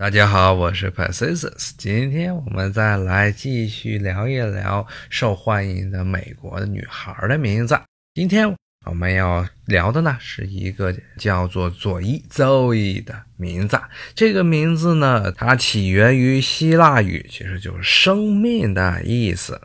大家好，我是 Pacius，今天我们再来继续聊一聊受欢迎的美国女孩的名字。今天我们要聊的呢是一个叫做佐伊 Zoe 的名字。这个名字呢，它起源于希腊语，其实就是生命的意思。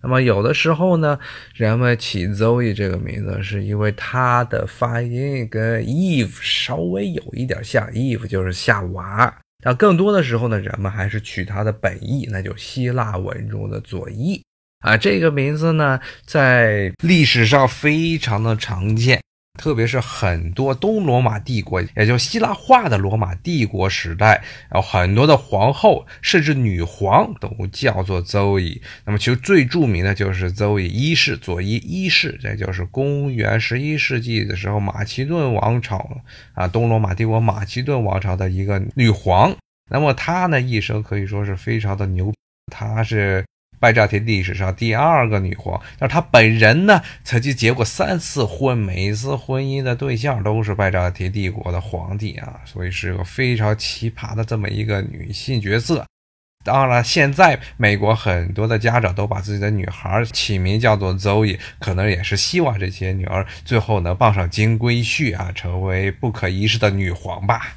那么有的时候呢，人们起 Zoe 这个名字，是因为它的发音跟 Eve 稍微有一点像，Eve 就是夏娃。那更多的时候呢，人们还是取它的本意，那就希腊文中的左翼啊。这个名字呢，在历史上非常的常见，特别是很多东罗马帝国，也就希腊化的罗马帝国时代，有很多的皇后甚至女皇都叫做 Zoe。那么其实最著名的就是 Zoe 一世，佐伊一世，这就是公元十一世纪的时候马其顿王朝啊，东罗马帝国马其顿王朝的一个女皇。那么她呢，一生可以说是非常的牛，她是拜占庭历史上第二个女皇。但是她本人呢，曾经结过三次婚，每一次婚姻的对象都是拜占庭帝国的皇帝啊，所以是个非常奇葩的这么一个女性角色。当然，现在美国很多的家长都把自己的女孩起名叫做 Zoe，可能也是希望这些女儿最后能傍上金龟婿啊，成为不可一世的女皇吧。